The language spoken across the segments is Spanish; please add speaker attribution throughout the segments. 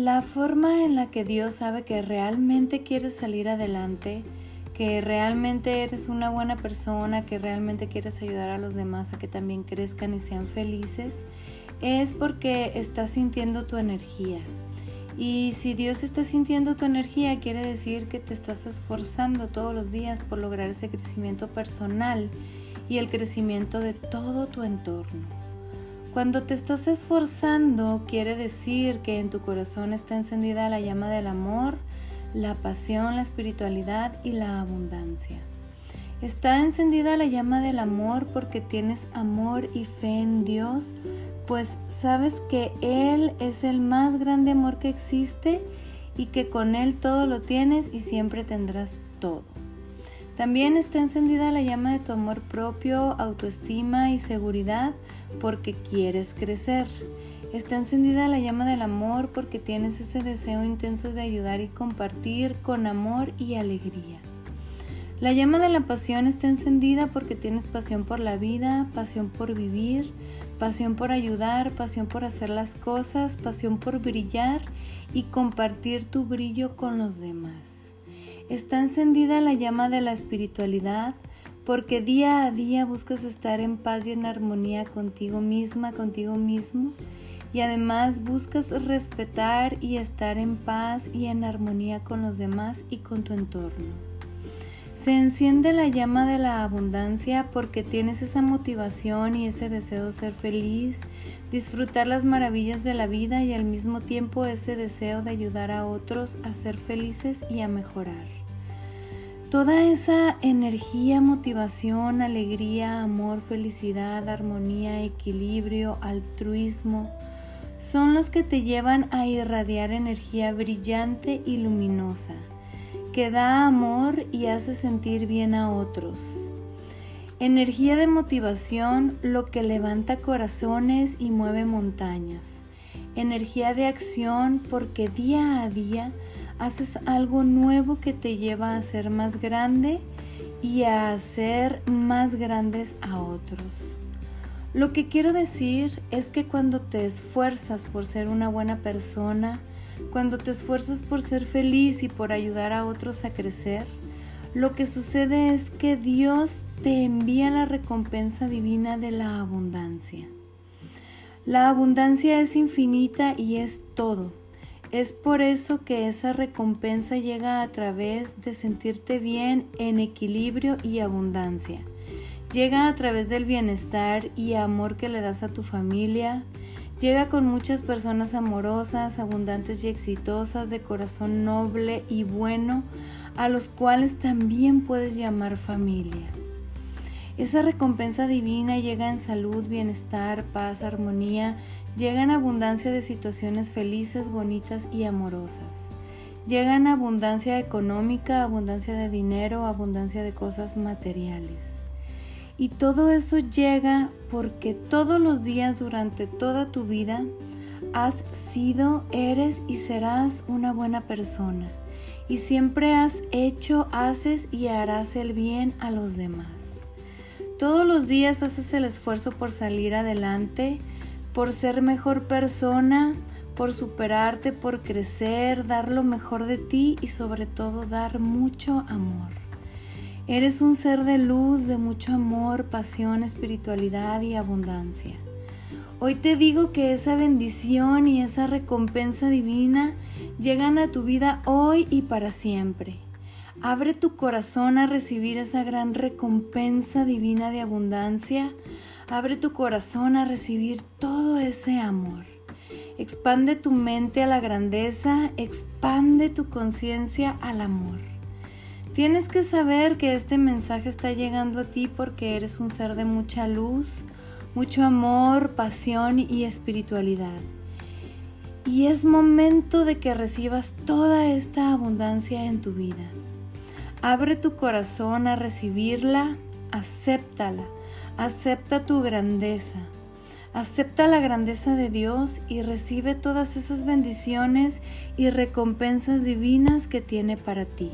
Speaker 1: La forma en la que Dios sabe que realmente quieres salir adelante, que realmente eres una buena persona, que realmente quieres ayudar a los demás a que también crezcan y sean felices, es porque estás sintiendo tu energía. Y si Dios está sintiendo tu energía, quiere decir que te estás esforzando todos los días por lograr ese crecimiento personal y el crecimiento de todo tu entorno. Cuando te estás esforzando, quiere decir que en tu corazón está encendida la llama del amor, la pasión, la espiritualidad y la abundancia. Está encendida la llama del amor porque tienes amor y fe en Dios, pues sabes que Él es el más grande amor que existe y que con Él todo lo tienes y siempre tendrás todo. También está encendida la llama de tu amor propio, autoestima y seguridad porque quieres crecer. Está encendida la llama del amor porque tienes ese deseo intenso de ayudar y compartir con amor y alegría. La llama de la pasión está encendida porque tienes pasión por la vida, pasión por vivir, pasión por ayudar, pasión por hacer las cosas, pasión por brillar y compartir tu brillo con los demás. Está encendida la llama de la espiritualidad porque día a día buscas estar en paz y en armonía contigo misma, contigo mismo. Y además buscas respetar y estar en paz y en armonía con los demás y con tu entorno. Se enciende la llama de la abundancia porque tienes esa motivación y ese deseo de ser feliz, disfrutar las maravillas de la vida y al mismo tiempo ese deseo de ayudar a otros a ser felices y a mejorar. Toda esa energía, motivación, alegría, amor, felicidad, armonía, equilibrio, altruismo, son los que te llevan a irradiar energía brillante y luminosa, que da amor y hace sentir bien a otros. Energía de motivación, lo que levanta corazones y mueve montañas. Energía de acción, porque día a día haces algo nuevo que te lleva a ser más grande y a hacer más grandes a otros. Lo que quiero decir es que cuando te esfuerzas por ser una buena persona, cuando te esfuerzas por ser feliz y por ayudar a otros a crecer, lo que sucede es que Dios te envía la recompensa divina de la abundancia. La abundancia es infinita y es todo. Es por eso que esa recompensa llega a través de sentirte bien en equilibrio y abundancia. Llega a través del bienestar y amor que le das a tu familia. Llega con muchas personas amorosas, abundantes y exitosas, de corazón noble y bueno, a los cuales también puedes llamar familia. Esa recompensa divina llega en salud, bienestar, paz, armonía Llega en abundancia de situaciones felices, bonitas y amorosas. Llega en abundancia económica, abundancia de dinero, abundancia de cosas materiales. Y todo eso llega porque todos los días durante toda tu vida has sido, eres y serás una buena persona. Y siempre has hecho, haces y harás el bien a los demás. Todos los días haces el esfuerzo por salir adelante, por ser mejor persona, por superarte, por crecer, dar lo mejor de ti y sobre todo dar mucho amor. Eres un ser de luz, de mucho amor, pasión, espiritualidad y abundancia. Hoy te digo que esa bendición y esa recompensa divina llegan a tu vida hoy y para siempre. Abre tu corazón a recibir esa gran recompensa divina de abundancia Abre tu corazón a recibir todo ese amor. Expande tu mente a la grandeza, expande tu conciencia al amor. Tienes que saber que este mensaje está llegando a ti porque eres un ser de mucha luz, mucho amor, pasión y espiritualidad. Y es momento de que recibas toda esta abundancia en tu vida. Abre tu corazón a recibirla, acéptala Acepta tu grandeza. Acepta la grandeza de Dios y recibe todas esas bendiciones y recompensas divinas que tiene para ti.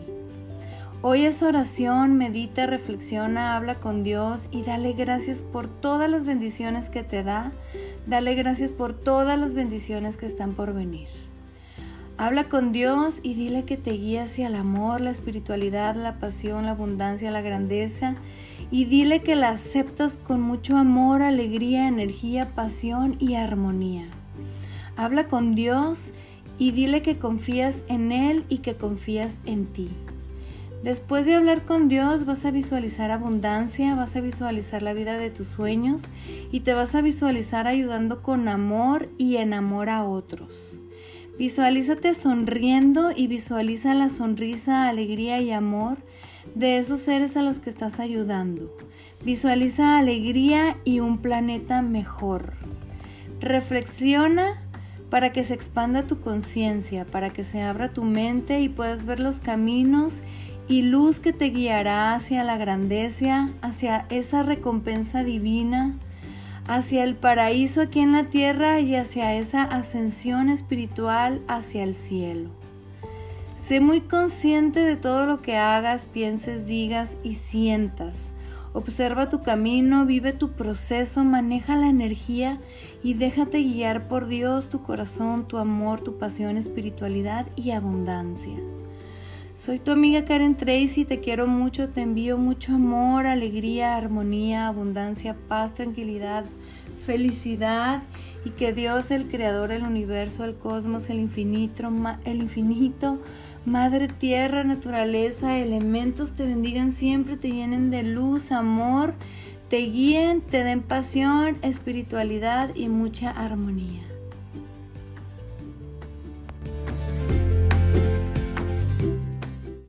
Speaker 1: Hoy es oración, medita, reflexiona, habla con Dios y dale gracias por todas las bendiciones que te da. Dale gracias por todas las bendiciones que están por venir. Habla con Dios y dile que te guíe hacia el amor, la espiritualidad, la pasión, la abundancia, la grandeza. Y dile que la aceptas con mucho amor, alegría, energía, pasión y armonía. Habla con Dios y dile que confías en Él y que confías en ti. Después de hablar con Dios vas a visualizar abundancia, vas a visualizar la vida de tus sueños y te vas a visualizar ayudando con amor y en amor a otros. Visualízate sonriendo y visualiza la sonrisa, alegría y amor de esos seres a los que estás ayudando. Visualiza alegría y un planeta mejor. Reflexiona para que se expanda tu conciencia, para que se abra tu mente y puedas ver los caminos y luz que te guiará hacia la grandeza, hacia esa recompensa divina hacia el paraíso aquí en la tierra y hacia esa ascensión espiritual hacia el cielo. Sé muy consciente de todo lo que hagas, pienses, digas y sientas. Observa tu camino, vive tu proceso, maneja la energía y déjate guiar por Dios, tu corazón, tu amor, tu pasión, espiritualidad y abundancia. Soy tu amiga Karen Tracy, te quiero mucho, te envío mucho amor, alegría, armonía, abundancia, paz, tranquilidad, felicidad y que Dios, el creador del universo, el cosmos, el infinito, el infinito, Madre Tierra, naturaleza, elementos te bendigan siempre, te llenen de luz, amor, te guíen, te den pasión, espiritualidad y mucha armonía.